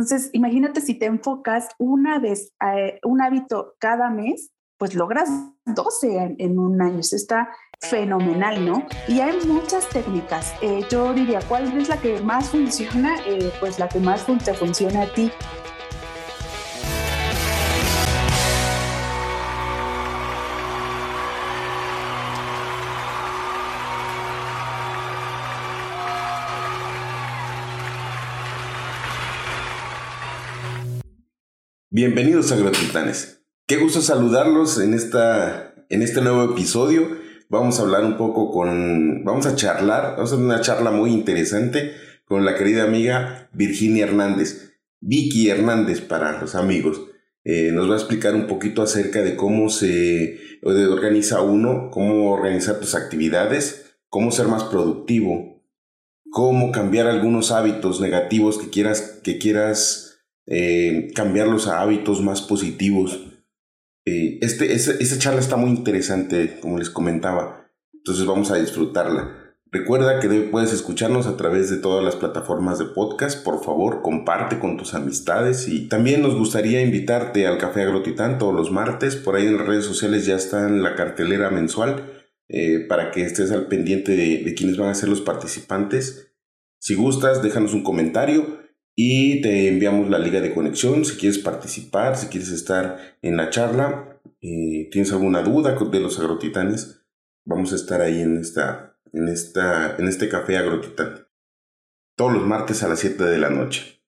Entonces, imagínate si te enfocas una vez, eh, un hábito cada mes, pues logras 12 en, un año. Eso está fenomenal, ¿no? Y hay muchas técnicas. Eh, yo diría, ¿cuál es la que más funciona? Eh, pues la que más te funciona a ti. Bienvenidos a Agrotitanes. Qué gusto saludarlos en, esta, en este nuevo episodio. Vamos a hablar un poco con, vamos a charlar, vamos a hacer una charla muy interesante con la querida amiga Virginia Hernández, Vicky Hernández para los amigos. Eh, nos va a explicar un poquito acerca de cómo se organiza uno, cómo organizar tus actividades, cómo ser más productivo, cómo cambiar algunos hábitos negativos que quieras, que quieras eh, cambiarlos a hábitos más positivos. Eh, este, esta charla está muy interesante, como les comentaba, entonces vamos a disfrutarla. Recuerda que puedes escucharnos a través de todas las plataformas de podcast. Por favor, comparte con tus amistades y también nos gustaría invitarte al Café Agrotitán todos los martes. Por ahí en las redes sociales ya está en la cartelera mensual eh, para que estés al pendiente de, de quiénes van a ser los participantes. Si gustas, déjanos un comentario y te enviamos la liga de conexión si quieres participar, si quieres estar en la charla, eh, tienes alguna duda de los agrotitanes, vamos a estar ahí en, esta, en, esta, en este café agrotitán. Todos los martes a las 7 de la noche.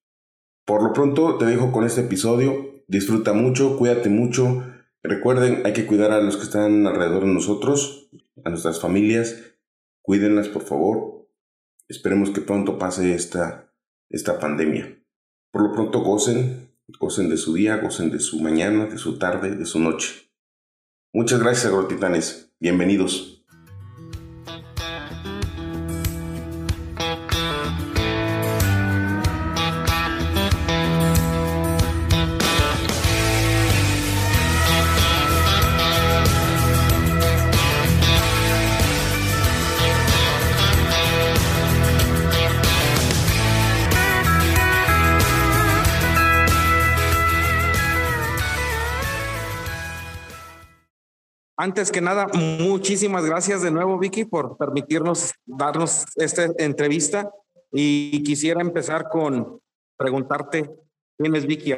Por lo pronto te dejo con este episodio. Disfruta mucho, cuídate mucho. Recuerden, hay que cuidar a los que están alrededor de nosotros, a nuestras familias. Cuídenlas, por favor. Esperemos que pronto pase esta, esta pandemia. Por lo pronto gocen, gocen de su día, gocen de su mañana, de su tarde, de su noche. Muchas gracias, agrotitanes. Bienvenidos. Antes que nada, muchísimas gracias de nuevo, Vicky, por permitirnos darnos esta entrevista. Y quisiera empezar con preguntarte, ¿quién es Vicky?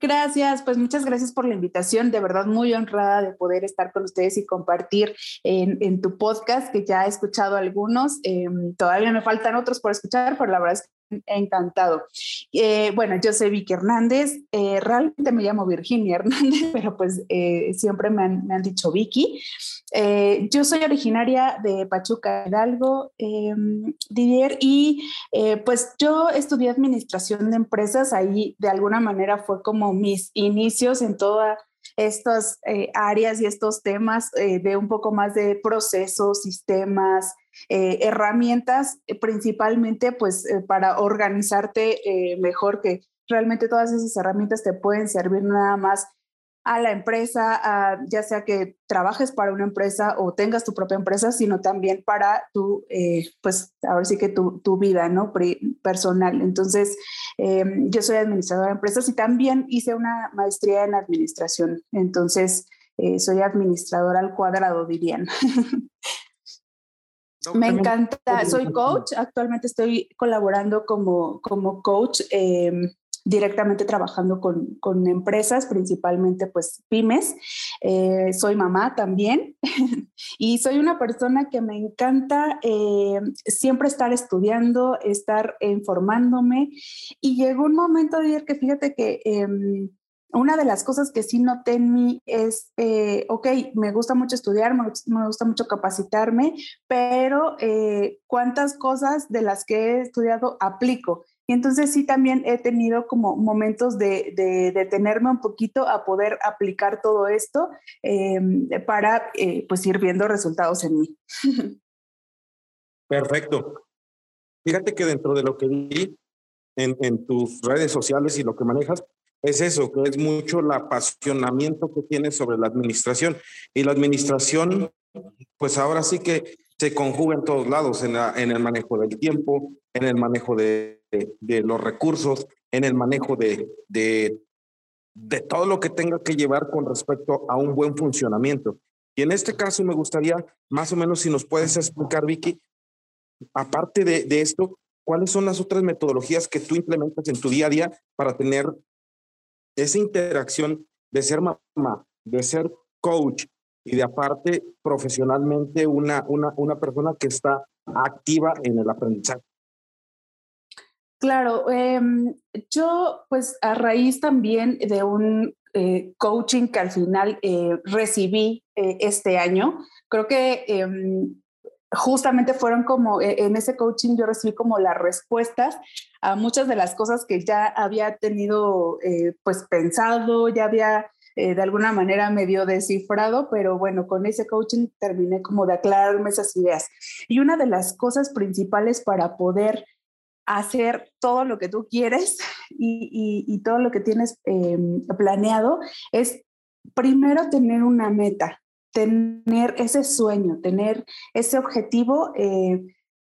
Gracias, pues muchas gracias por la invitación. De verdad, muy honrada de poder estar con ustedes y compartir en, tu podcast, que ya he escuchado algunos. Em, todavía me faltan otros por escuchar, pero la verdad es encantado. Eh, bueno, yo soy Vicky Hernández, eh, realmente me llamo Virginia Hernández, pero pues eh, siempre me han, me han, dicho Vicky. yo soy originaria de Pachuca Hidalgo, em, Didier, y pues yo estudié administración de empresas, ahí de alguna manera fue como mis inicios en toda estas áreas y estos temas de un poco más de procesos, sistemas, eh, herramientas eh, principalmente pues eh, para organizarte mejor, que realmente todas esas herramientas te pueden servir nada más a la empresa, ya sea que trabajes para una empresa o tengas tu propia empresa, sino también para tu, pues ahora sí que tu, tu vida, ¿no? personal. Entonces, yo soy administradora de empresas y también hice una maestría en administración. Entonces, soy administradora al cuadrado, dirían. Me encanta, soy coach, actualmente estoy colaborando como, como coach, em, directamente trabajando con, con, empresas, principalmente pues pymes. Eh, soy mamá también y soy una persona que me encanta em, siempre estar estudiando, estar informándome y llegó un momento de ir que fíjate que em, una de las cosas que sí noté en mí es, eh, ok, me gusta mucho estudiar, me, gusta mucho capacitarme, pero eh, ¿cuántas cosas de las que he estudiado aplico? Y entonces sí también he tenido como momentos de, detenerme un poquito a poder aplicar todo esto em, para eh, pues ir viendo resultados en mí. Perfecto. Fíjate que dentro de lo que vi en, en tus redes sociales y lo que manejas, es eso, que es mucho el apasionamiento que tienes sobre la administración. Y la administración, pues ahora sí que se conjuga en todos lados, en, en el manejo del tiempo, en el manejo de, de, los recursos, en el manejo de, de, de todo lo que tenga que llevar con respecto a un buen funcionamiento. Y en este caso me gustaría, más o menos, si nos puedes explicar, Vicky, aparte de, de esto, ¿cuáles son las otras metodologías que tú implementas en tu día a día para tener esa interacción de ser mamá, de ser coach y de aparte profesionalmente una, una, una persona que está activa en el aprendizaje? Claro, em, yo pues a raíz también de un eh, coaching que al final eh, recibí eh, este año, creo que em, justamente fueron como, en ese coaching yo recibí como las respuestas a muchas de las cosas que ya había tenido pues pensado, ya había de alguna manera medio descifrado, pero bueno, con ese coaching terminé como de aclararme esas ideas. Y una de las cosas principales para poder hacer todo lo que tú quieres y, todo lo que tienes em, planeado es primero tener una meta, tener ese sueño, tener ese objetivo, eh,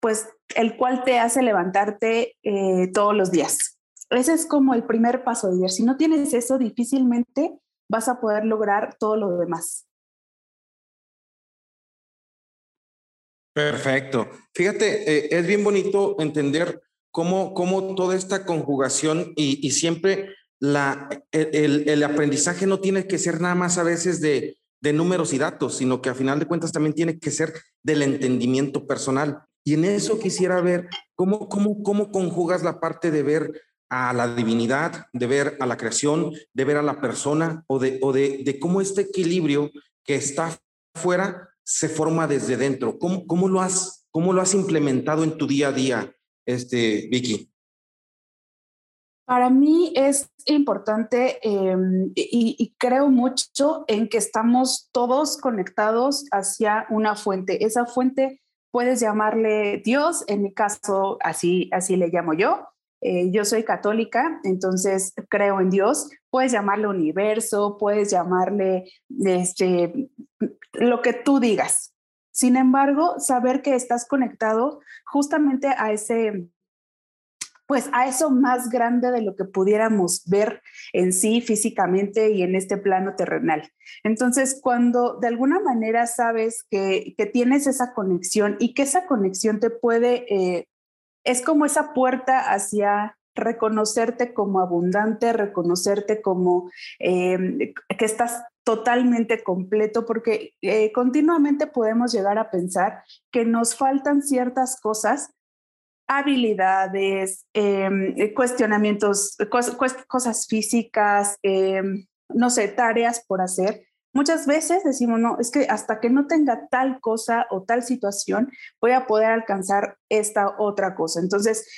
pues el cual te hace levantarte eh, todos los días. Ese es como el primer paso de Si no tienes eso, difícilmente vas a poder lograr todo lo demás. Perfecto. Fíjate, eh, es bien bonito entender cómo, cómo toda esta conjugación y, y siempre la, el, el, aprendizaje no tiene que ser nada más a veces de, de números y datos, sino que a final de cuentas también tiene que ser del entendimiento personal. Y en eso quisiera ver cómo, cómo, cómo conjugas la parte de ver a la divinidad, de ver a la creación, de ver a la persona o de, o de, de cómo este equilibrio que está fuera se forma desde dentro. ¿Cómo, cómo, lo has, ¿Cómo lo has implementado en tu día a día? este, Vicky? Para mí es importante em, y, creo mucho en que estamos todos conectados hacia una fuente. Esa fuente puedes llamarle Dios, en mi caso así, así le llamo yo. Eh, yo soy católica, entonces creo en Dios. Puedes llamarle universo, puedes llamarle este, lo que tú digas. Sin embargo, saber que estás conectado justamente a ese, pues a eso más grande de lo que pudiéramos ver en sí físicamente y en este plano terrenal. Entonces, cuando de alguna manera sabes que, tienes esa conexión y que esa conexión te puede, eh, es como esa puerta hacia reconocerte como abundante, reconocerte como eh, que estás totalmente completo, porque eh, continuamente podemos llegar a pensar que nos faltan ciertas cosas, habilidades, em, eh, cuestionamientos, cosas físicas, em, no sé, tareas por hacer. Muchas veces decimos, no, es que hasta que no tenga tal cosa o tal situación, voy a poder alcanzar esta otra cosa. Entonces,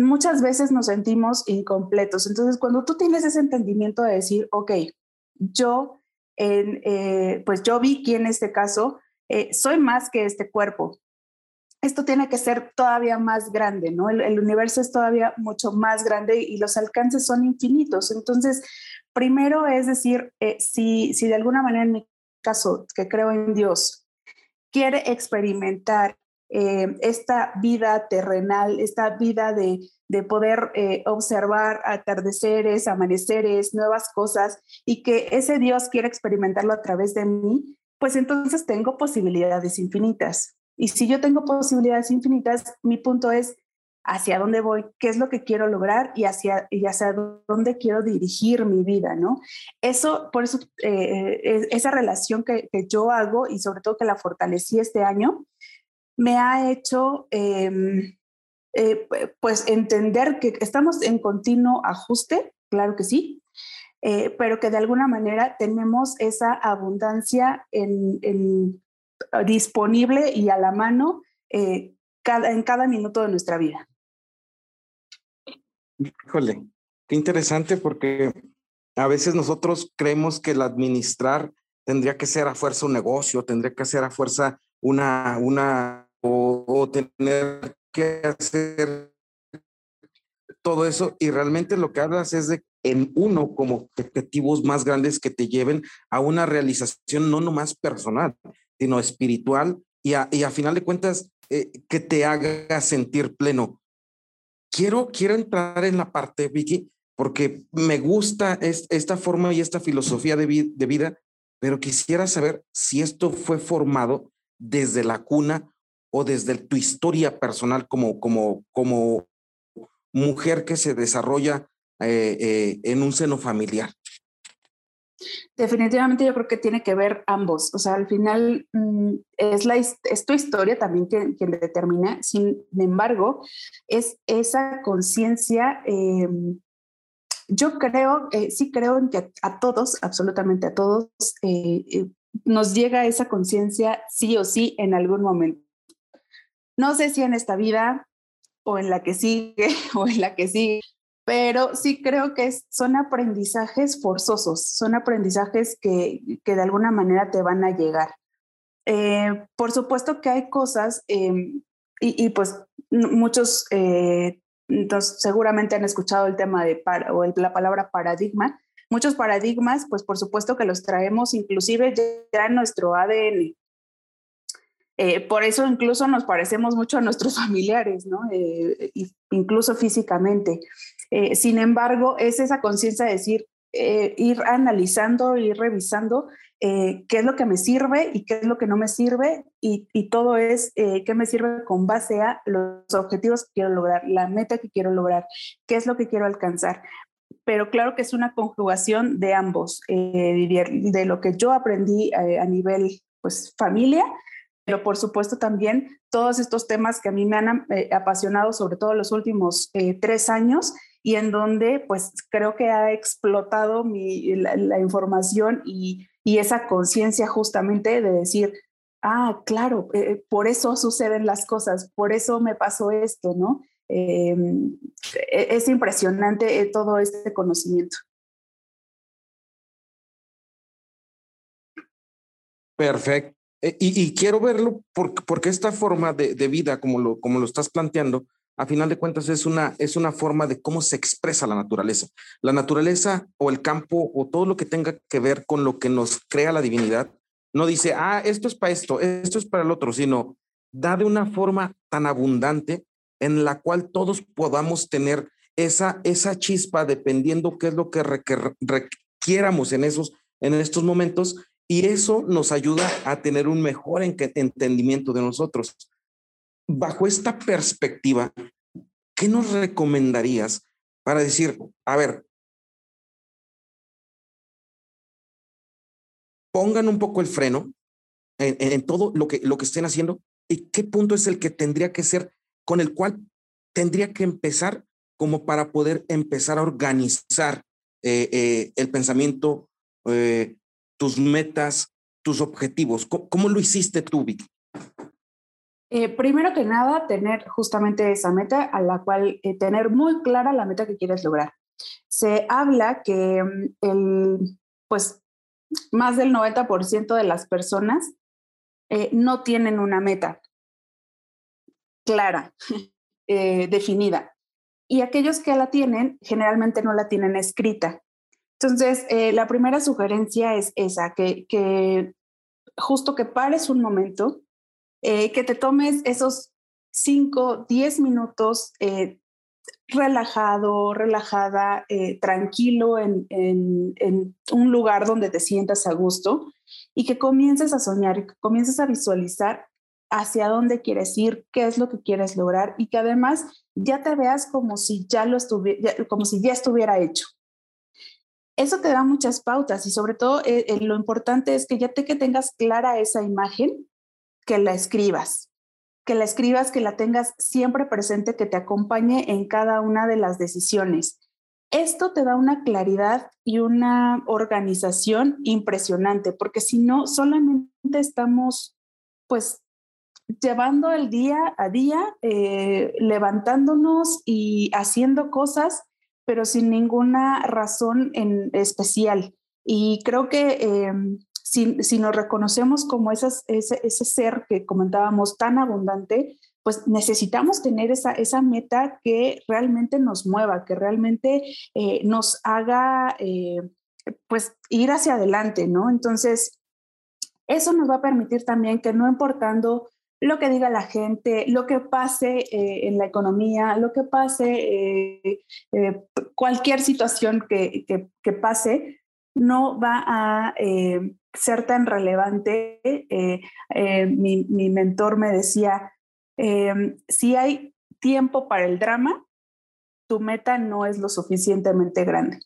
muchas veces nos sentimos incompletos. Entonces, cuando tú tienes ese entendimiento de decir, ok, yo, eh, pues yo vi que en este caso eh, soy más que este cuerpo. Esto tiene que ser todavía más grande, ¿no? El, universo es todavía mucho más grande y los alcances son infinitos. Entonces, primero es decir, eh, si, si de alguna manera en mi caso, que creo en Dios, quiere experimentar esta vida terrenal, esta vida de, de poder eh, observar atardeceres, amaneceres, nuevas cosas y que ese Dios quiera experimentarlo a través de mí, pues entonces tengo posibilidades infinitas. Y si yo tengo posibilidades infinitas, mi punto es hacia dónde voy, qué es lo que quiero lograr y hacia, y hacia dónde quiero dirigir mi vida, ¿no? Eso, por eso, eh, esa relación que, que, yo hago y sobre todo que la fortalecí este año, me ha hecho em, eh, pues entender que estamos en continuo ajuste, claro que sí, eh, pero que de alguna manera tenemos esa abundancia en, disponible y a la mano eh, cada, en cada minuto de nuestra vida. Híjole, qué interesante porque a veces nosotros creemos que el administrar tendría que ser a fuerza un negocio, tendría que ser a fuerza una, una o tener que hacer todo eso y realmente lo que hablas es de en uno como objetivos más grandes que te lleven a una realización no nomás personal, sino espiritual y a, final de cuentas eh, que te haga sentir pleno. quiero, quiero entrar en la parte, Vicky, porque me gusta esta forma y esta filosofía de, de vida, pero quisiera saber si esto fue formado desde la cuna o desde tu historia personal como, como, como mujer que se desarrolla eh, eh, en un seno familiar. Definitivamente yo creo que tiene que ver ambos. O sea, al final mm, es, la, es tu historia también quien, quien determina. Sin embargo, es esa conciencia. Em, yo creo, eh, sí creo en que a, todos, absolutamente a todos, eh, eh, nos llega esa conciencia sí o sí en algún momento. No sé si en esta vida o en la que sigue o en la que sigue, pero sí creo que son aprendizajes forzosos, son aprendizajes que, que, de alguna manera te van a llegar. Eh, por supuesto que hay cosas, em, y, y, pues muchos eh, entonces, seguramente han escuchado el tema de o la palabra paradigma. Muchos paradigmas, pues por supuesto que los traemos inclusive ya en nuestro ADN. Eh, por eso incluso nos parecemos mucho a nuestros familiares, ¿no? incluso físicamente. Eh, sin embargo, es esa conciencia de decir, eh, ir analizando, ir revisando eh, qué es lo que me sirve y qué es lo que no me sirve y, todo es qué me sirve con base a los objetivos que quiero lograr, la meta que quiero lograr, qué es lo que quiero alcanzar. Pero claro que es una conjugación de ambos, de lo que yo aprendí a nivel pues familia pero por supuesto también todos estos temas que a mí me han apasionado, sobre todo los últimos tres años, y en donde pues creo que ha explotado mi, la, información y, y esa conciencia justamente de decir, ah, claro, eh, por eso suceden las cosas, por eso me pasó esto, ¿no? Em, e, es impresionante eh, todo este conocimiento. Perfecto. Eh, y, y, quiero verlo porque, porque esta forma de, de, vida, como lo, como lo estás planteando, a final de cuentas es una, es una forma de cómo se expresa la naturaleza. La naturaleza o el campo o todo lo que tenga que ver con lo que nos crea la divinidad, no dice, ah, esto es para esto, esto es para el otro, sino da de una forma tan abundante en la cual todos podamos tener esa, esa chispa dependiendo qué es lo que requiéramos en, esos, en estos momentos y eso nos ayuda a tener un mejor entendimiento de nosotros bajo esta perspectiva, ¿qué nos recomendarías para decir, a ver, pongan un poco el freno en, todo lo que, lo que estén haciendo y qué punto es el que tendría que ser con el cual tendría que empezar como para poder empezar a organizar eh, eh, el pensamiento, eh, tus metas, tus objetivos. ¿Cómo, lo hiciste tú, Vicky? Eh, primero que nada, tener justamente esa meta a la cual eh, tener muy clara la meta que quieres lograr. Se habla que mm, el, pues, más del 90% de las personas eh, no tienen una meta clara, definida. Y aquellos que la tienen, generalmente no la tienen escrita. Entonces, la primera sugerencia es esa, que, que justo que pares un momento eh, que te tomes esos 5, 10 minutos eh, relajado, relajada, eh, tranquilo en, en, un lugar donde te sientas a gusto y que comiences a soñar que comiences a visualizar hacia dónde quieres ir, qué es lo que quieres lograr y que además ya te veas como si ya lo estuviera, como si ya estuviera hecho. Eso te da muchas pautas y sobre todo lo importante es que ya te que tengas clara esa imagen que la escribas, que la escribas, que la tengas siempre presente, que te acompañe en cada una de las decisiones. Esto te da una claridad y una organización impresionante, porque si no, solamente estamos pues llevando el día a día, eh, levantándonos y haciendo cosas, pero sin ninguna razón en especial. Y creo que em, si, nos reconocemos como esas, ese, ese, ser que comentábamos tan abundante, pues necesitamos tener esa, esa meta que realmente nos mueva, que realmente eh, nos haga eh, pues ir hacia adelante, ¿no? Entonces, eso nos va a permitir también que no importando lo que diga la gente, lo que pase eh, en la economía, lo que pase, cualquier situación que, que, pase, no va a ser tan relevante. Mi, mi, mentor me decía, si hay tiempo para el drama, tu meta no es lo suficientemente grande.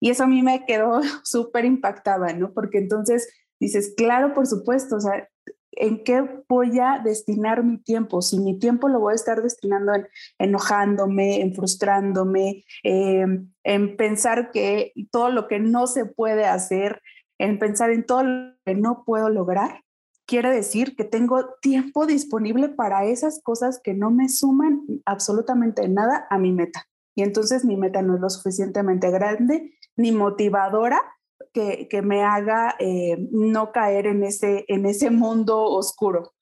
Y eso a mí me quedó súper impactada, ¿no? Porque entonces dices, claro, por supuesto, o sea, ¿en qué voy a destinar mi tiempo? Si mi tiempo lo voy a estar destinando en enojándome, en frustrándome, em, en pensar que todo lo que no se puede hacer, en pensar en todo lo que no puedo lograr, quiere decir que tengo tiempo disponible para esas cosas que no me suman absolutamente nada a mi meta. Y entonces mi meta no es lo suficientemente grande ni motivadora que, que me haga eh, no caer en ese, en ese mundo oscuro.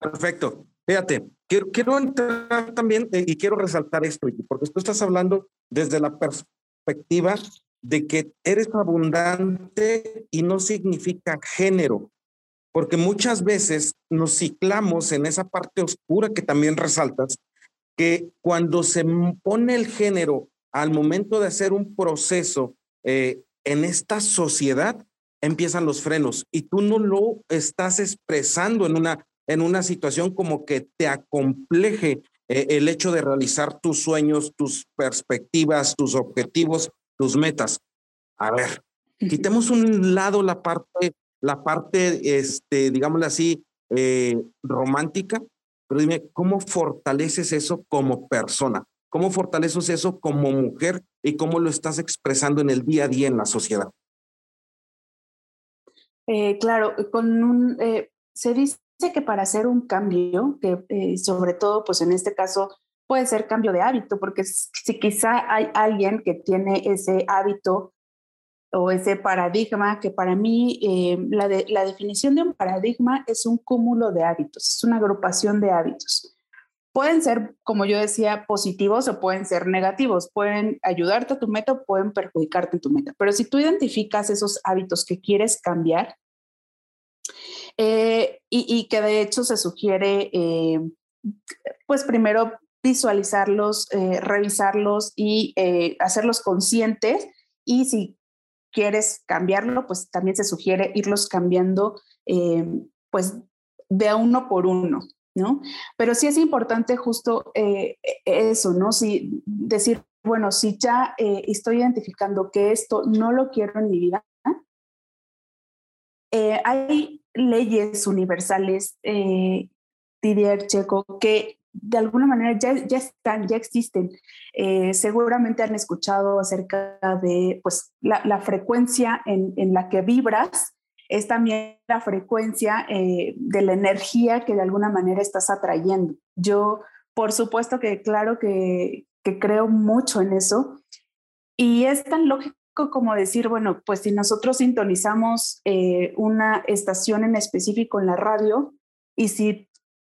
Perfecto. Fíjate, quiero, entrar también eh, y quiero resaltar esto, porque tú estás hablando desde la perspectiva de que eres abundante y no significa género porque muchas veces nos ciclamos en esa parte oscura que también resaltas, que cuando se pone el género al momento de hacer un proceso eh, en esta sociedad, empiezan los frenos y tú no lo estás expresando en una, en una situación como que te acompleje eh, el hecho de realizar tus sueños, tus perspectivas, tus objetivos, tus metas. A ver, quitemos un lado la parte la parte, este, digámoslo así, eh, romántica, pero dime, ¿cómo fortaleces eso como persona? ¿Cómo fortaleces eso como mujer y cómo lo estás expresando en el día a día en la sociedad? Eh, claro, con un, eh, se dice que para hacer un cambio, que sobre todo, pues en este caso, puede ser cambio de hábito, porque si quizá hay alguien que tiene ese hábito o ese paradigma que para mí eh, la, la definición de un paradigma es un cúmulo de hábitos, es una agrupación de hábitos. Pueden ser, como yo decía, positivos o pueden ser negativos, pueden ayudarte a tu meta pueden perjudicarte en tu meta. Pero si tú identificas esos hábitos que quieres cambiar eh, y, que de hecho se sugiere, eh, pues primero visualizarlos, revisarlos y hacerlos conscientes y si quieres cambiarlo, pues también se sugiere irlos cambiando, eh, pues de a uno por uno, ¿no? Pero sí es importante justo eh, eso, ¿no? Si decir, bueno, si ya eh, estoy identificando que esto no lo quiero en mi vida, hay leyes universales, Didier Checo, que de alguna manera ya, ya están, ya existen. Eh, seguramente han escuchado acerca de pues, la, frecuencia en, en, la que vibras, es también la frecuencia eh, de la energía que de alguna manera estás atrayendo. Yo, por supuesto que claro que, que creo mucho en eso y es tan lógico como decir, bueno, pues si nosotros sintonizamos eh, una estación en específico en la radio y si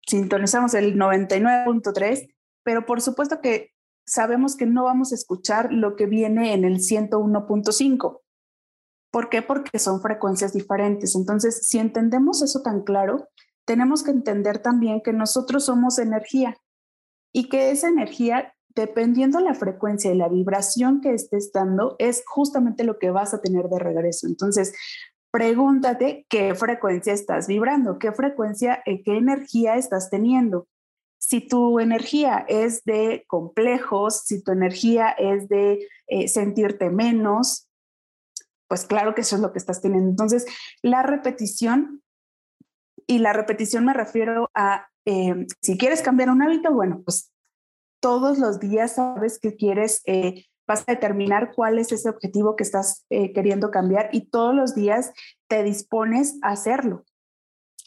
sintonizamos el 99.3, pero por supuesto que sabemos que no vamos a escuchar lo que viene en el 101.5. ¿Por qué? Porque son frecuencias diferentes. Entonces, si entendemos eso tan claro, tenemos que entender también que nosotros somos energía y que esa energía, dependiendo la frecuencia y la vibración que estés dando, es justamente lo que vas a tener de regreso. Entonces, pregúntate qué frecuencia estás vibrando, qué frecuencia, eh, qué energía estás teniendo. Si tu energía es de complejos, si tu energía es de eh, sentirte menos, pues claro que eso es lo que estás teniendo. Entonces, la repetición, y la repetición me refiero a, eh, si quieres cambiar un hábito, bueno, pues todos los días sabes que quieres vas a determinar cuál es ese objetivo que estás eh, queriendo cambiar y todos los días te dispones a hacerlo.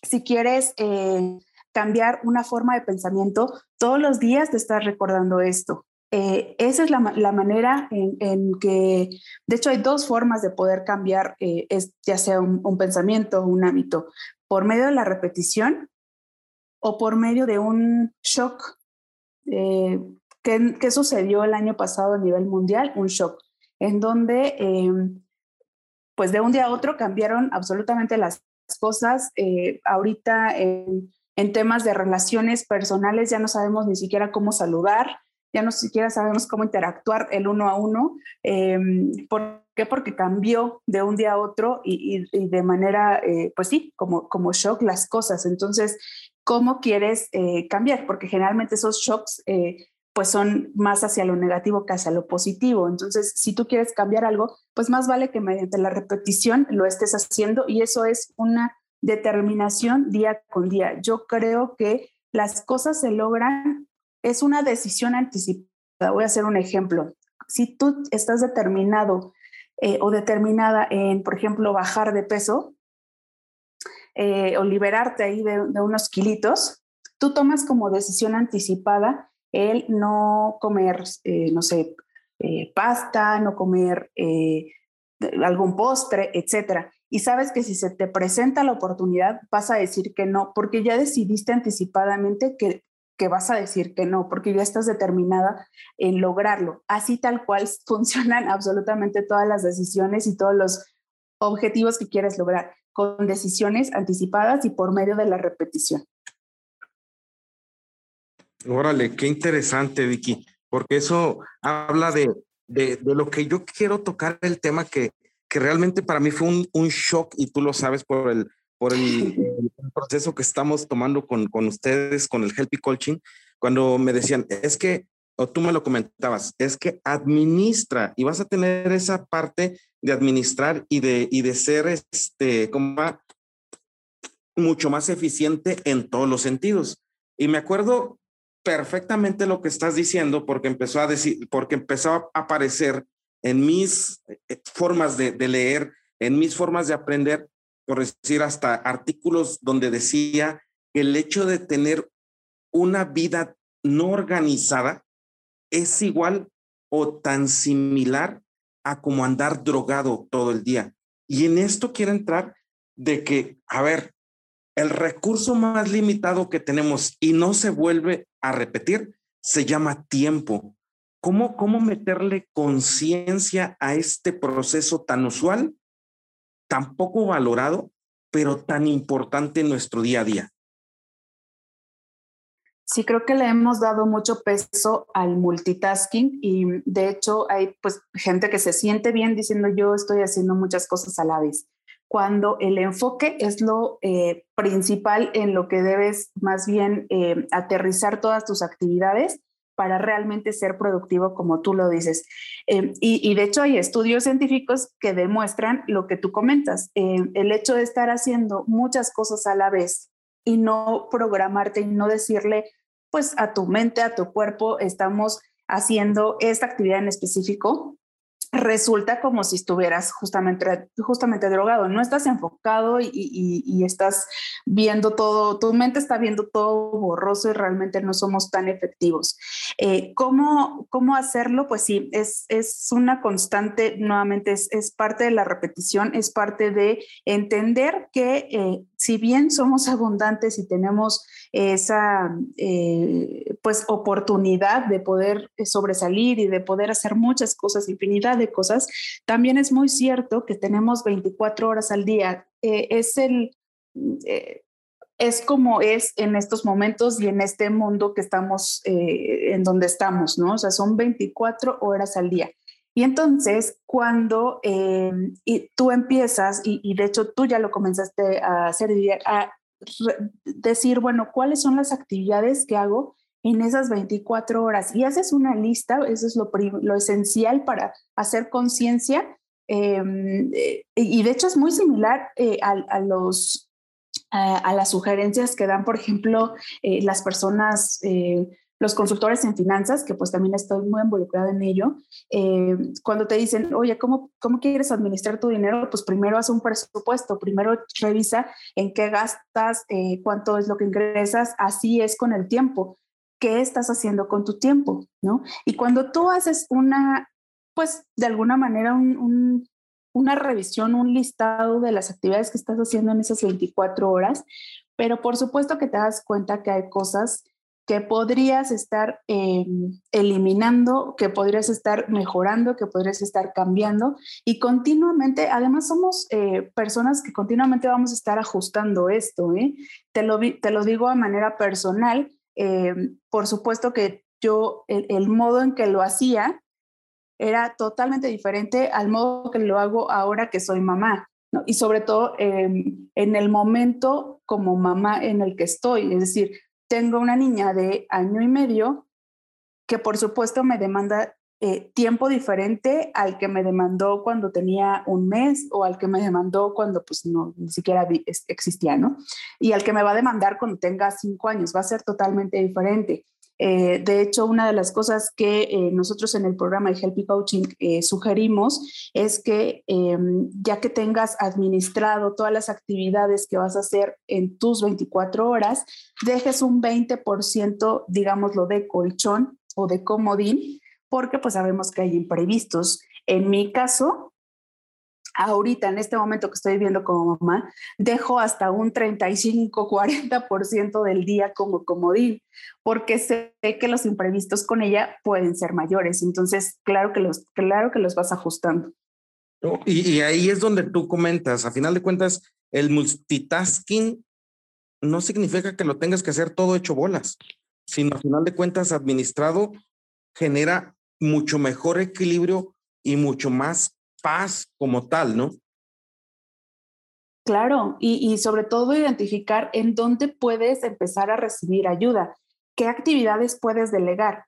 Si quieres eh, cambiar una forma de pensamiento, todos los días te estás recordando esto. Eh, esa es la, manera en, que, de hecho, hay dos formas de poder cambiar, es, ya sea un, pensamiento o un hábito, por medio de la repetición o por medio de un shock ¿Qué, sucedió el año pasado a nivel mundial? Un shock, en donde em, pues de un día a otro cambiaron absolutamente las cosas. Eh, ahorita en en temas de relaciones personales ya no sabemos ni siquiera cómo saludar, ya no siquiera sabemos cómo interactuar el uno a uno. Em, ¿Por qué? Porque cambió de un día a otro y, de manera, eh, pues sí, como, como shock las cosas. Entonces, ¿cómo quieres eh, cambiar? Porque generalmente esos shocks... Pues son más hacia lo negativo que hacia lo positivo. Entonces, si tú quieres cambiar algo, pues más vale que mediante la repetición lo estés haciendo y eso es una determinación día con día. Yo creo que las cosas se logran, es una decisión anticipada. Voy a hacer un ejemplo. Si tú estás determinado eh, o determinada en, por ejemplo, bajar de peso eh, o liberarte ahí de, unos kilitos, tú tomas como decisión anticipada el no comer, eh, no sé, pasta, no comer algún postre, etcétera y sabes que si se te presenta la oportunidad vas a decir que no, porque ya decidiste anticipadamente que, que vas a decir que no, porque ya estás determinada en lograrlo. Así tal cual funcionan absolutamente todas las decisiones y todos los objetivos que quieres lograr, con decisiones anticipadas y por medio de la repetición. Órale, qué interesante, Vicky, porque eso habla de, de, de, lo que yo quiero tocar, el tema que, que realmente para mí fue un, un shock y tú lo sabes por el, por el, proceso que estamos tomando con, con ustedes, con el Helpy Coaching, cuando me decían, es que, o tú me lo comentabas, es que administra y vas a tener esa parte de administrar y de, y de ser este, como mucho más eficiente en todos los sentidos. Y me acuerdo perfectamente lo que estás diciendo porque empezó a decir, porque empezó a aparecer en mis eh, formas de, leer, en mis formas de aprender, por decir hasta artículos donde decía que el hecho de tener una vida no organizada es igual o tan similar a como andar drogado todo el día. Y en esto quiero entrar de que, a ver, el recurso más limitado que tenemos y no se vuelve a repetir se llama tiempo. ¿Cómo, cómo meterle conciencia a este proceso tan usual, tan poco valorado, pero tan importante en nuestro día a día? Sí, creo que le hemos dado mucho peso al multitasking y de hecho hay pues gente que se siente bien diciendo yo estoy haciendo muchas cosas a la vez, cuando el enfoque es lo eh, principal en lo que debes más bien eh, aterrizar todas tus actividades para realmente ser productivo, como tú lo dices. Eh, y, de hecho hay estudios científicos que demuestran lo que tú comentas, el hecho de estar haciendo muchas cosas a la vez y no programarte y no decirle, pues a tu mente, a tu cuerpo, estamos haciendo esta actividad en específico, resulta como si estuvieras justamente, justamente drogado. No estás enfocado y, estás viendo todo, tu mente está viendo todo borroso y realmente no somos tan efectivos. Eh, ¿cómo, ¿Cómo hacerlo? Pues sí, es, es una constante, nuevamente es, es, parte de la repetición, es parte de entender que eh, si bien somos abundantes y tenemos esa eh, pues oportunidad de poder sobresalir y de poder hacer muchas cosas, infinidad de cosas, también es muy cierto que tenemos 24 horas al día. Eh, es el... Eh, es como es en estos momentos y en este mundo que estamos, en donde estamos, ¿no? O sea, son 24 horas al día. Y entonces, cuando y tú empiezas, y, de hecho tú ya lo comenzaste a hacer, a decir, bueno, ¿cuáles son las actividades que hago en esas 24 horas? Y haces una lista, eso es lo, lo esencial para hacer conciencia. Em, eh, y de hecho es muy similar eh, a, los, a, las sugerencias que dan, por ejemplo, eh, las personas los consultores en finanzas, que pues también estoy muy involucrada en ello, eh, cuando te dicen, oye, ¿cómo, ¿cómo quieres administrar tu dinero? Pues primero haz un presupuesto, primero revisa en qué gastas, eh, cuánto es lo que ingresas, así es con el tiempo. ¿Qué estás haciendo con tu tiempo? ¿No? Y cuando tú haces una, pues de alguna manera, un, una revisión, un listado de las actividades que estás haciendo en esas 24 horas, pero por supuesto que te das cuenta que hay cosas que podrías estar em, eliminando, que podrías estar mejorando, que podrías estar cambiando y continuamente, además somos eh, personas que continuamente vamos a estar ajustando esto. ¿eh? Te, lo, te lo digo de manera personal, em, por supuesto que yo, el, modo en que lo hacía era totalmente diferente al modo que lo hago ahora que soy mamá. Y sobre todo en el momento como mamá en el que estoy, es decir, tengo una niña de año y medio que por supuesto me demanda eh, tiempo diferente al que me demandó cuando tenía un mes o al que me demandó cuando pues no ni siquiera existía, ¿no? Y al que me va a demandar cuando tenga cinco años, va a ser totalmente diferente. Eh, de hecho, una de las cosas que eh, nosotros en el programa de Helpy Coaching eh, sugerimos es que em, ya que tengas administrado todas las actividades que vas a hacer en tus 24 horas, dejes un 20%, digámoslo, de colchón o de comodín, porque pues sabemos que hay imprevistos. En mi caso, ahorita, en este momento que estoy viviendo como mamá, dejo hasta un 35-40% del día como comodín, porque sé que los imprevistos con ella pueden ser mayores. Entonces, claro que los, claro que los vas ajustando. Y, y ahí es donde tú comentas, a final de cuentas, el multitasking no significa que lo tengas que hacer todo hecho bolas, sino a final de cuentas administrado genera mucho mejor equilibrio y mucho más paz como tal, ¿no? Claro, y, sobre todo identificar en dónde puedes empezar a recibir ayuda, qué actividades puedes delegar.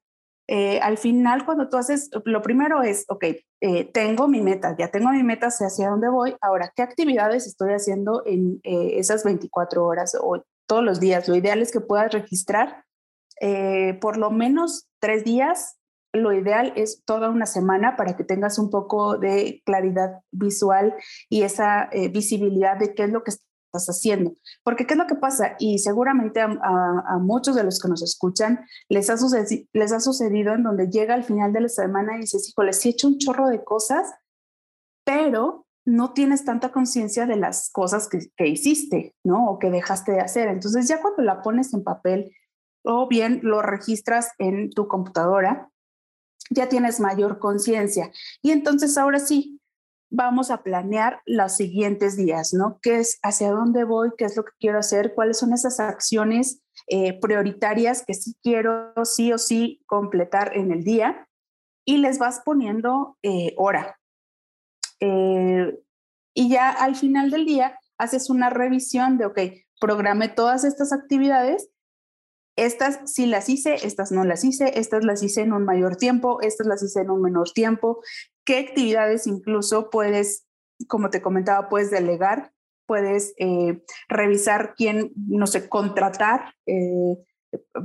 Eh, al final, cuando tú haces, lo primero es, ok, eh, tengo mi meta, ya tengo mi meta, sé hacia dónde voy, ahora, ¿qué actividades estoy haciendo en eh, esas 24 horas o todos los días? Lo ideal es que puedas registrar por lo menos tres días lo ideal es toda una semana para que tengas un poco de claridad visual y esa eh, visibilidad de qué es lo que estás haciendo. Porque qué es lo que pasa, y seguramente a, muchos de los que nos escuchan les ha, les ha sucedido en donde llega al final de la semana y dices, híjole, sí he hecho un chorro de cosas, pero no tienes tanta conciencia de las cosas que hiciste, ¿no? O que dejaste de hacer. Entonces ya cuando la pones en papel o bien lo registras en tu computadora, ya tienes mayor conciencia. Y entonces ahora sí, vamos a planear los siguientes días, ¿no? ¿Qué es hacia dónde voy? ¿Qué es lo que quiero hacer? ¿Cuáles son esas acciones eh, prioritarias que sí quiero sí o sí completar en el día? Y les vas poniendo eh, hora. Eh, y ya al final del día haces una revisión de, ok, programé todas estas actividades estas sí las hice, estas no las hice, estas las hice en un mayor tiempo, estas las hice en un menor tiempo. ¿Qué actividades incluso puedes, como te comentaba, puedes delegar? Puedes eh, revisar quién, no sé, contratar eh,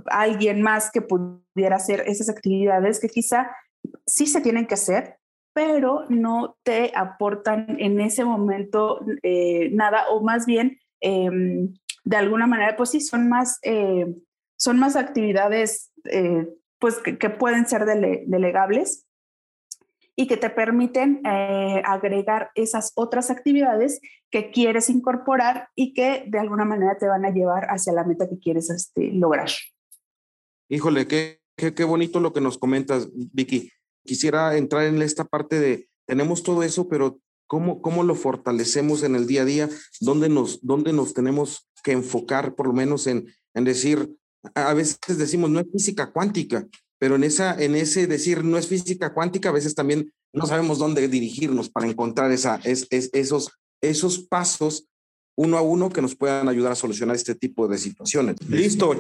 a alguien más que pudiera hacer esas actividades que quizá sí se tienen que hacer, pero no te aportan en ese momento eh, nada, o más bien, em, de alguna manera, pues sí, son más son más actividades eh, pues que, pueden ser delegables y que te permiten eh, agregar esas otras actividades que quieres incorporar y que de alguna manera te van a llevar hacia la meta que quieres este, lograr. Híjole, qué, qué, qué bonito lo que nos comentas, Vicky. Quisiera entrar en esta parte de, tenemos todo eso, pero ¿cómo, cómo lo fortalecemos en el día a día? ¿Dónde nos, dónde nos tenemos que enfocar, por lo menos en, en decir, a veces decimos no es física cuántica, pero en, esa, en ese decir no es física cuántica, a veces también no sabemos dónde dirigirnos para encontrar esa, es, esos, esos pasos uno a uno que nos puedan ayudar a solucionar este tipo de situaciones. Listo,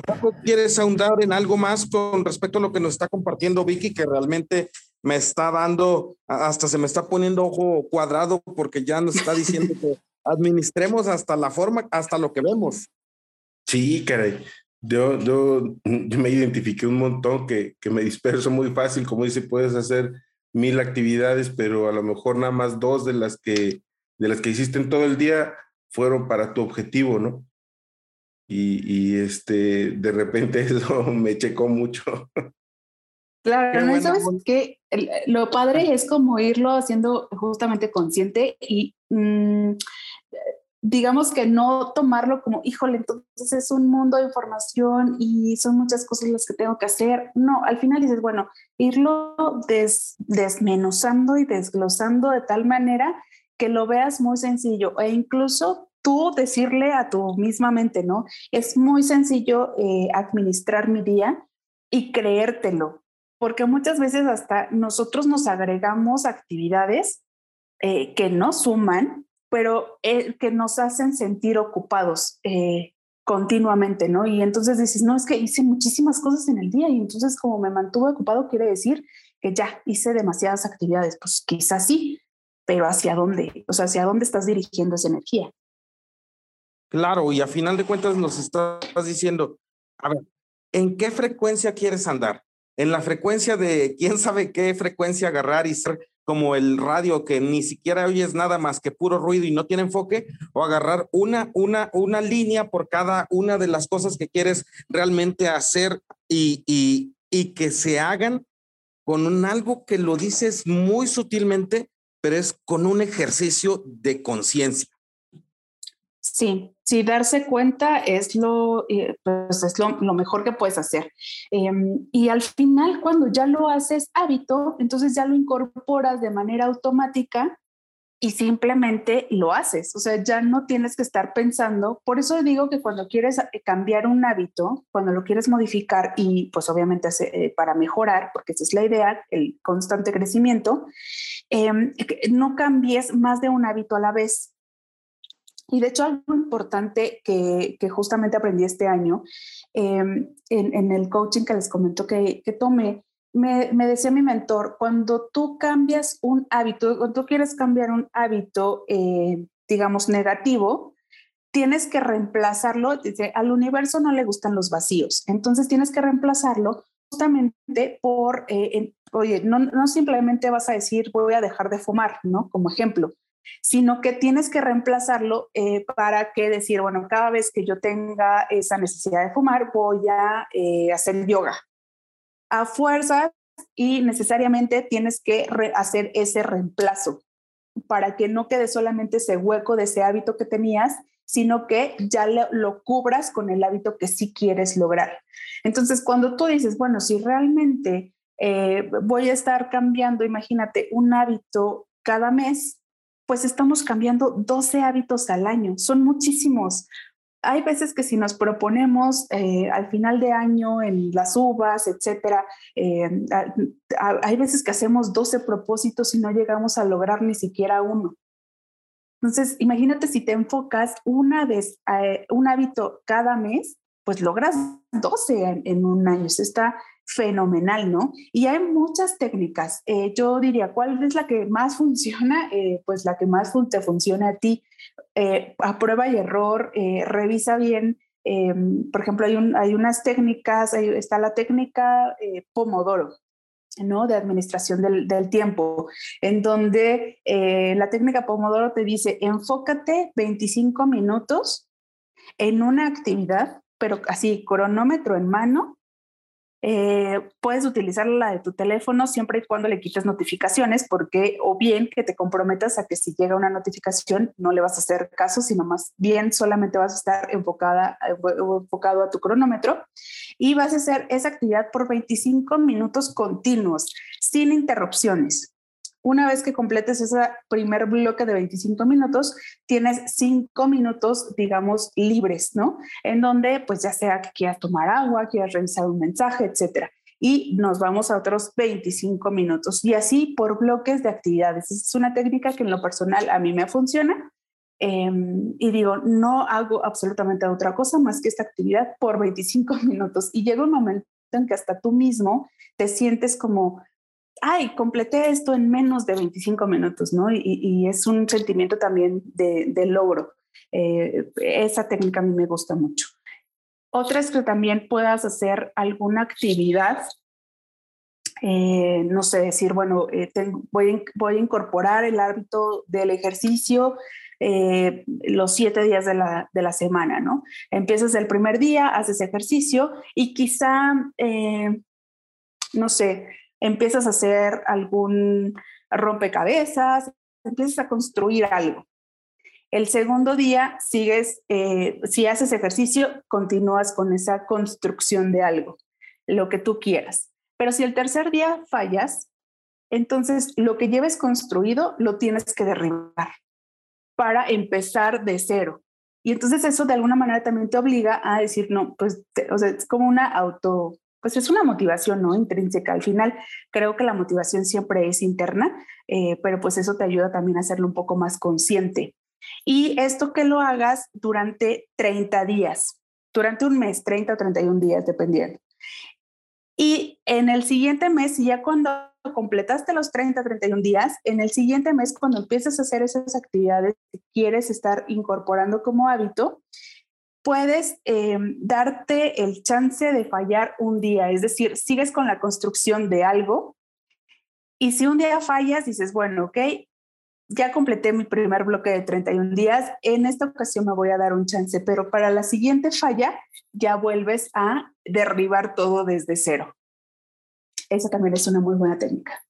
¿quieres ahondar en algo más con respecto a lo que nos está compartiendo Vicky, que realmente me está dando, hasta se me está poniendo ojo cuadrado porque ya nos está diciendo que administremos hasta la forma, hasta lo que vemos. Sí, caray. Yo, yo, yo me identifiqué un montón que, que me disperso muy fácil, como dice, puedes hacer mil actividades, pero a lo mejor nada más dos de las que, de las que hiciste en todo el día fueron para tu objetivo, ¿no? Y, y este, de repente eso me checó mucho. Claro, ¿no? ¿sabes que Lo padre es como irlo haciendo justamente consciente y mm, digamos que no tomarlo como, híjole, entonces es un mundo de información y son muchas cosas las que tengo que hacer. No, al final dices, bueno, irlo desmenuzando y desglosando de tal manera que lo veas muy sencillo e incluso tú decirle a tu misma mente, ¿no? Es muy sencillo eh, administrar mi día y creértelo, porque muchas veces hasta nosotros nos agregamos actividades eh, que no suman pero que nos hacen sentir ocupados eh, continuamente, ¿no? Y entonces dices, no, es que hice muchísimas cosas en el día y entonces como me mantuve ocupado quiere decir que ya hice demasiadas actividades. Pues quizás sí, pero ¿hacia dónde? O sea, ¿hacia dónde estás dirigiendo esa energía? Claro, y a final de cuentas nos estás diciendo, a ver, ¿en qué frecuencia quieres andar? En la frecuencia de quién sabe qué frecuencia agarrar y ser como el radio que ni siquiera oyes nada más que puro ruido y no tiene enfoque, o agarrar una, una, una línea por cada una de las cosas que quieres realmente hacer y, y, y que se hagan con un algo que lo dices muy sutilmente, pero es con un ejercicio de conciencia. Sí, sí, darse cuenta es lo, eh, pues es lo, mejor que puedes hacer. Em, y al final, cuando ya lo haces hábito, entonces ya lo incorporas de manera automática y simplemente lo haces. O sea, ya no tienes que estar pensando. Por eso digo que cuando quieres eh, cambiar un hábito, cuando lo quieres modificar y pues obviamente eh, para mejorar, porque esa es la idea, el constante crecimiento, em, no cambies más de un hábito a la vez y de hecho, algo importante que, que justamente aprendí este año em, en, el coaching que les comento que, que tomé, me, me, decía mi mentor, cuando tú cambias un hábito, cuando tú quieres cambiar un hábito, eh, digamos, negativo, tienes que reemplazarlo, dice, al universo no le gustan los vacíos, entonces tienes que reemplazarlo justamente por, eh, oye, no, no simplemente vas a decir voy a dejar de fumar, ¿no? Como ejemplo, sino que tienes que reemplazarlo eh, para que decir, bueno, cada vez que yo tenga esa necesidad de fumar, voy a eh, hacer yoga. A fuerzas y necesariamente tienes que hacer ese reemplazo para que no quede solamente ese hueco de ese hábito que tenías, sino que ya lo, cubras con el hábito que sí quieres lograr. Entonces, cuando tú dices, bueno, si realmente eh, voy a estar cambiando, imagínate, un hábito cada mes, pues estamos cambiando 12 hábitos al año. Son muchísimos. Hay veces que si nos proponemos eh, al final de año en las uvas, etcétera, eh, hay veces que hacemos 12 propósitos y no llegamos a lograr ni siquiera uno. Entonces, imagínate si te enfocas una vez, eh, un hábito cada mes, pues logras 12 en, en un año. Eso está fenomenal, ¿no? Y hay muchas técnicas. Eh, yo diría, ¿cuál es la que más funciona? Eh, pues la que más te funciona a ti. Eh, a prueba y error, revisa bien. por ejemplo, hay, hay unas técnicas, está la técnica Pomodoro, ¿no? De administración del tiempo, en donde la técnica Pomodoro te dice, enfócate 25 minutos en una actividad, pero así, cronómetro en mano, eh, puedes utilizar la de tu teléfono siempre y cuando le quites notificaciones, porque o bien que te comprometas a que si llega una notificación no le vas a hacer caso, sino más bien solamente vas a estar enfocada, eh, enfocado a tu cronómetro y vas a hacer esa actividad por 25 minutos continuos, sin interrupciones. Una vez que completes ese primer bloque de 25 minutos, tienes 5 minutos, digamos, libres, ¿no? En donde, pues ya sea que quieras tomar agua, quieras revisar un mensaje, etcétera. Y nos vamos a otros 25 minutos. Y así por bloques de actividades. Es una técnica que en lo personal a mí me funciona. Em, y digo, no hago absolutamente otra cosa más que esta actividad por 25 minutos. Y llega un momento en que hasta tú mismo te sientes como ay, completé esto en menos de 25 minutos, ¿no? Y, es un sentimiento también de, logro. Eh, esa técnica a mí me gusta mucho. Otra es que también puedas hacer alguna actividad, eh, no sé, decir, bueno, eh, voy, voy, a incorporar el hábito del ejercicio los siete días de la, de la, semana, ¿no? Empiezas el primer día, haces ejercicio y quizá, no sé, empiezas a hacer algún rompecabezas, empiezas a construir algo. El segundo día sigues, eh, si haces ejercicio, continúas con esa construcción de algo, lo que tú quieras. Pero si el tercer día fallas, entonces lo que lleves construido lo tienes que derribar para empezar de cero. Y entonces eso de alguna manera también te obliga a decir, no, pues, o sea, es como una auto, pues es una motivación, ¿no? Intrínseca. Al final, creo que la motivación siempre es interna, eh, pero pues eso te ayuda también a hacerlo un poco más consciente. Y esto que lo hagas durante 30 días, durante un mes, 30 o 31 días, dependiendo. Y en el siguiente mes, ya cuando completaste los 30, 31 días, en el siguiente mes, cuando empieces a hacer esas actividades que quieres estar incorporando como hábito, puedes em, darte el chance de fallar un día, es decir, sigues con la construcción de algo y si un día fallas, dices, bueno, ok, ya completé mi primer bloque de 31 días, en esta ocasión me voy a dar un chance, pero para la siguiente falla ya vuelves a derribar todo desde cero. Esa también es una muy buena técnica.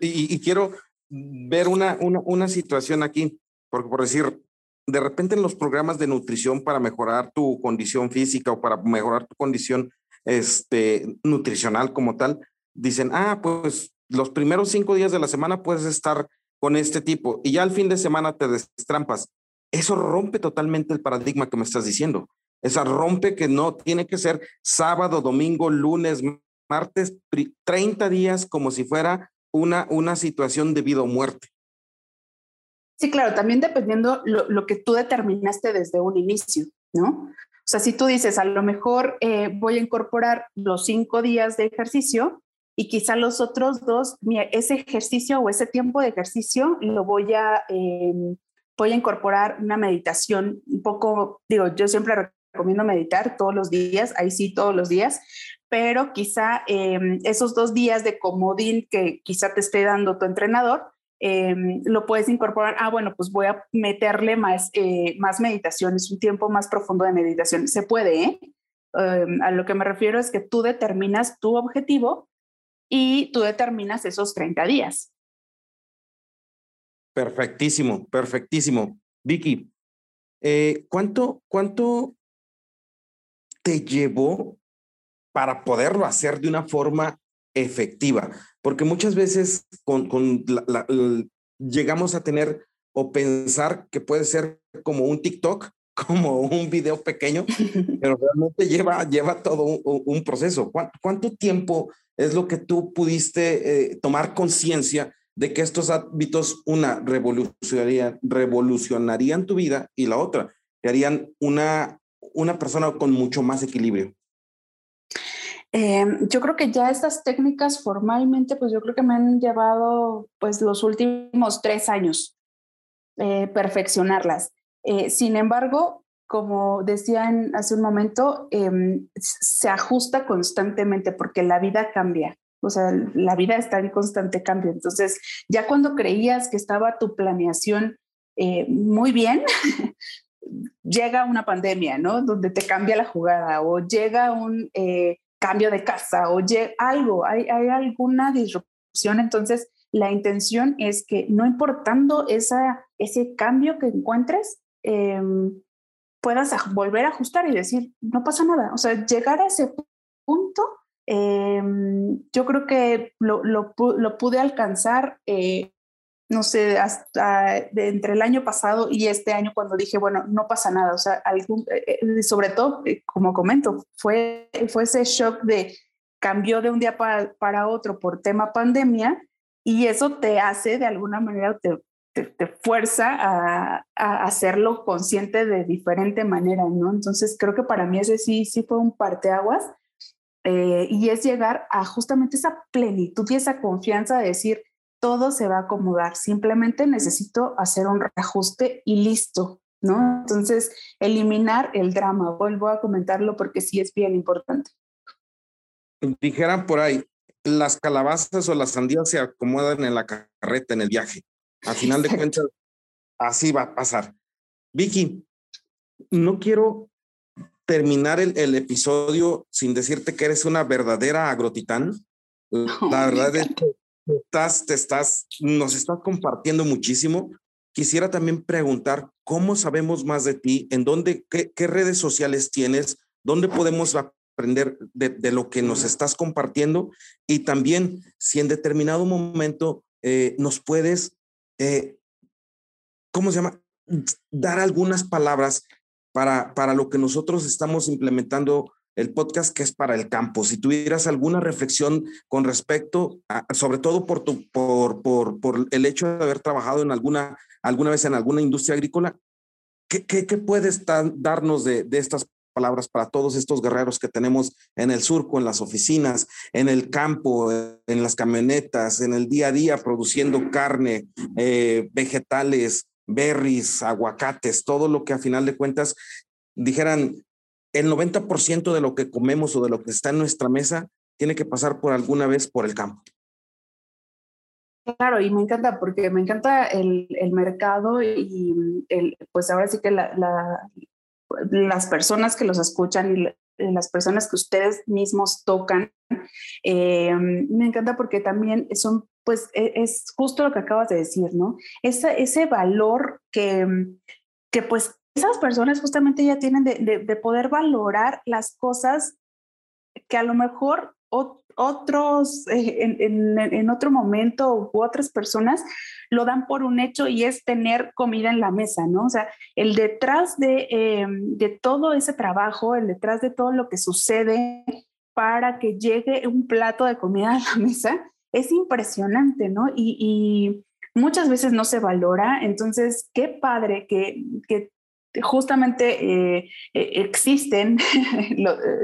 Y, y quiero ver una, una, una situación aquí, porque por decir, de repente en los programas de nutrición para mejorar tu condición física o para mejorar tu condición este, nutricional como tal, dicen, ah, pues los primeros cinco días de la semana puedes estar con este tipo y ya al fin de semana te destrampas. Eso rompe totalmente el paradigma que me estás diciendo. Esa rompe que no tiene que ser sábado, domingo, lunes, martes, 30 días como si fuera una, una situación de vida o muerte. Sí, claro, también dependiendo lo, lo que tú determinaste desde un inicio, ¿no? O sea, si tú dices, a lo mejor eh, voy a incorporar los cinco días de ejercicio, y quizá los otros dos, ese ejercicio o ese tiempo de ejercicio lo voy a, em, voy a incorporar una meditación un poco, digo, yo siempre recomiendo meditar todos los días, ahí sí todos los días, pero quizá em, esos dos días de comodín que quizá te esté dando tu entrenador, em, lo puedes incorporar, ah, bueno, pues voy a meterle más, eh, más meditaciones, un tiempo más profundo de meditación. Se puede, ¿eh? a lo que me refiero es que tú determinas tu objetivo y tú determinas esos 30 días. Perfectísimo, perfectísimo. Vicky, eh, ¿cuánto, ¿cuánto te llevó para poderlo hacer de una forma efectiva? Porque muchas veces con, con llegamos a tener o pensar que puede ser como un TikTok, como un video pequeño, pero realmente lleva, lleva todo un, proceso. ¿Cuánto, tiempo es lo que tú pudiste eh, tomar conciencia de que estos hábitos, una, revolucionarían, revolucionarían tu vida y la otra, te harían una, una persona con mucho más equilibrio? Em, yo creo que ya estas técnicas formalmente, pues yo creo que me han llevado pues los últimos tres años eh, perfeccionarlas. Eh, sin embargo, como decía hace un momento, em, se ajusta constantemente porque la vida cambia. O sea, la vida está en constante cambio. Entonces, ya cuando creías que estaba tu planeación eh, muy bien, llega una pandemia, ¿no? Donde te cambia la jugada o llega un eh, cambio de casa o algo, hay, hay alguna disrupción. Entonces, la intención es que no importando esa, ese cambio que encuentres, Em, puedas volver a ajustar y decir, no pasa nada. O sea, llegar a ese punto, em, yo creo que lo, lo, pude alcanzar, eh, no sé, hasta entre el año pasado y este año cuando dije, bueno, no pasa nada. O sea, eh, eh, sobre todo, como comento, fue, fue ese shock de cambió de un día para, para otro por tema pandemia y eso te hace de alguna manera, te, te, fuerza a, hacerlo consciente de diferente manera, ¿no? Entonces creo que para mí ese sí, sí fue un parteaguas eh, y es llegar a justamente esa plenitud y esa confianza de decir, todo se va a acomodar, simplemente necesito hacer un reajuste y listo, ¿no? Entonces, eliminar el drama, vuelvo a comentarlo porque sí es bien importante. Dijeran por ahí, las calabazas o las sandías se acomodan en la carreta, en el viaje. Al final de cuentas, así va a pasar. Vicky, no quiero terminar el, el, episodio sin decirte que eres una verdadera agrotitán. La verdad es que estás, te estás, nos estás compartiendo muchísimo. quisiera también preguntar cómo sabemos más de ti, en dónde, qué, qué redes sociales tienes, dónde podemos aprender de, lo que nos estás compartiendo y también si en determinado momento eh, nos puedes, eh, ¿cómo se llama? Dar algunas palabras para, para lo que nosotros estamos implementando el podcast que es para el campo. Si tuvieras alguna reflexión con respecto, sobre todo por, tu, por, por, por, el hecho de haber trabajado en alguna, alguna vez en alguna industria agrícola, ¿qué, qué, qué puedes darnos de, de, estas palabras para todos estos guerreros que tenemos en el surco, en las oficinas, en el campo, en las camionetas, en el día a día produciendo carne, eh, vegetales, berries, aguacates, todo lo que a final de cuentas dijeran el 90% de lo que comemos o de lo que está en nuestra mesa tiene que pasar por alguna vez por el campo. Claro, y me encanta porque me encanta el, el mercado y el, pues ahora sí que la, las personas que los escuchan y las personas que ustedes mismos tocan, eh, me encanta porque también son, pues e, es justo lo que acabas de decir, ¿no? Ese, ese valor que, que pues esas personas justamente ya tienen de, de, poder valorar las cosas que a lo mejor otros eh, en, en, otro momento u otras personas lo dan por un hecho y es tener comida en la mesa, ¿no? O sea, el detrás de, eh, de todo ese trabajo, el detrás de todo lo que sucede para que llegue un plato de comida a la mesa, es impresionante, ¿no? Y, y muchas veces no se valora, entonces, qué padre que, que justamente eh, existen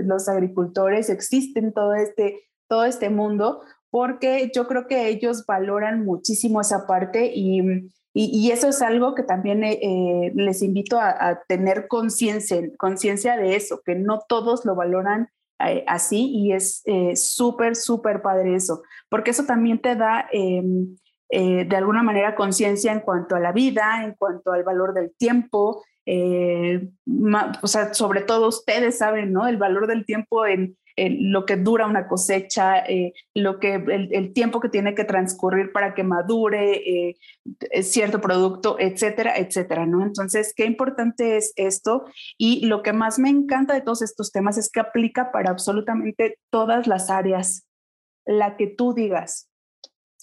los agricultores, existen todo este todo este mundo, porque yo creo que ellos valoran muchísimo esa parte y, y, eso es algo que también eh, eh, les invito a, tener conciencia de eso, que no todos lo valoran eh, así y es súper, súper padre eso, porque eso también te da... De alguna manera conciencia en cuanto a la vida, en cuanto al valor del tiempo, o sea, sobre todo ustedes saben, ¿no? El valor del tiempo en, lo que dura una cosecha, eh, lo que, el, tiempo que tiene que transcurrir para que madure eh, cierto producto, etcétera, etcétera, ¿no? Entonces, qué importante es esto y lo que más me encanta de todos estos temas es que aplica para absolutamente todas las áreas, la que tú digas.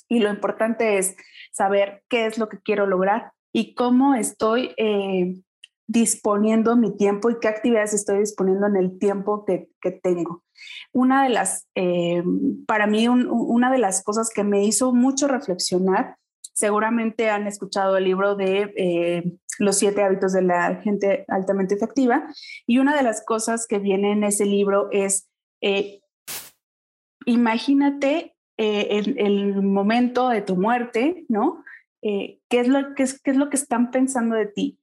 Y lo importante es saber qué es lo que quiero lograr y cómo estoy eh, disponiendo mi tiempo y qué actividades estoy disponiendo en el tiempo que, tengo. Una de las, eh, para mí, una de las cosas que me hizo mucho reflexionar, seguramente han escuchado el libro de eh, Los siete hábitos de la gente altamente efectiva, y una de las cosas que viene en ese libro es, eh, imagínate el, el, momento de tu muerte, ¿no? ¿qué, es lo, qué, es, ¿Qué es lo que están pensando de ti?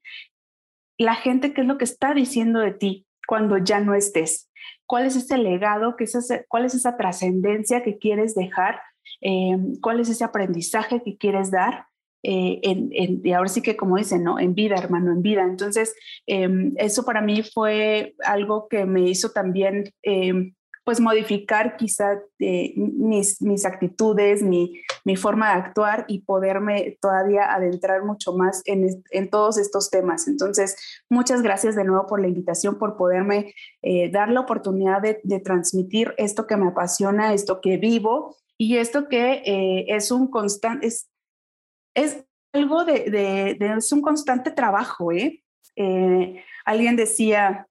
La gente, ¿qué es lo que está diciendo de ti cuando ya no estés? cuál es ese legado, es cuál es esa trascendencia que quieres dejar, eh, cuál es ese aprendizaje que quieres dar. Eh, y ahora sí que como dicen, ¿no? En vida, hermano, en vida. Entonces, em, eso para mí fue algo que me hizo también em, pues modificar quizá eh, mis, mis actitudes, mi, mi, forma de actuar y poderme todavía adentrar mucho más en, en, todos estos temas. Entonces, muchas gracias de nuevo por la invitación, por poderme eh, dar la oportunidad de, de, transmitir esto que me apasiona, esto que vivo y esto que eh, es un constante, es, es algo de, de, de, es un constante trabajo, ¿eh? alguien decía,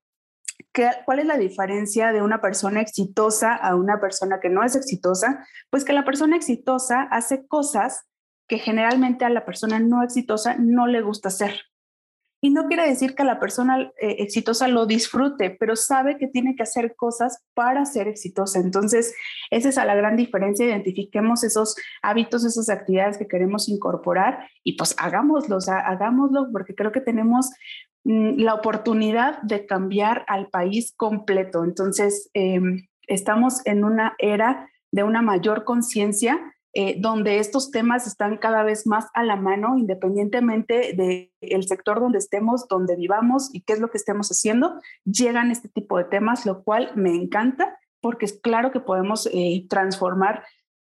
¿Cuál es la diferencia de una persona exitosa a una persona que no es exitosa? Pues que la persona exitosa hace cosas que generalmente a la persona no exitosa no le gusta hacer. Y no quiere decir que la persona eh, exitosa lo disfrute, pero sabe que tiene que hacer cosas para ser exitosa. Entonces, esa es la gran diferencia. Identifiquemos esos hábitos, esas actividades que queremos incorporar y pues hagámoslo, hagámoslo porque creo que tenemos la oportunidad de cambiar al país completo. Entonces, em, estamos en una era de una mayor conciencia eh, donde estos temas están cada vez más a la mano, independientemente del sector donde estemos, donde vivamos y qué es lo que estemos haciendo, llegan este tipo de temas, lo cual me encanta porque es claro que podemos eh, transformar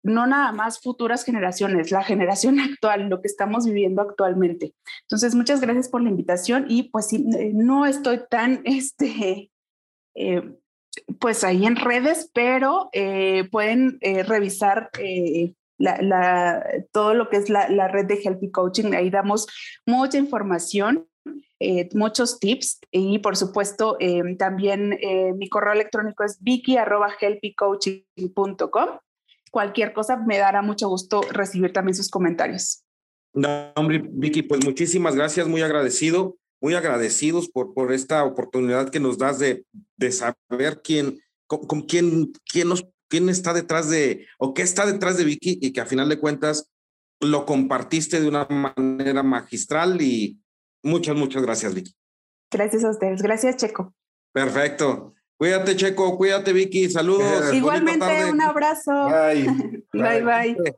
no nada más futuras generaciones, la generación actual, lo que estamos viviendo actualmente. Entonces, muchas gracias por la invitación y pues eh, no estoy tan, este, eh, pues ahí en redes, pero eh, pueden revisar la, todo lo que es la, la, red de Healthy Coaching. Ahí damos mucha información. muchos tips y por supuesto también mi correo electrónico es vicky.healthycoaching.com cualquier cosa, me dará mucho gusto recibir también sus comentarios. No, hombre, Vicky, pues muchísimas gracias, muy agradecido, muy agradecidos por, por esta oportunidad que nos das de, de saber quién, con, quién, quién, nos, quién está detrás de, o qué está detrás de Vicky y que a final de cuentas lo compartiste de una manera magistral y muchas, muchas gracias, Vicky. Gracias a ustedes. Gracias, Checo. Perfecto. Cuídate, Checo. Cuídate, Vicky. Saludos. Igualmente, un abrazo. bye, bye. bye.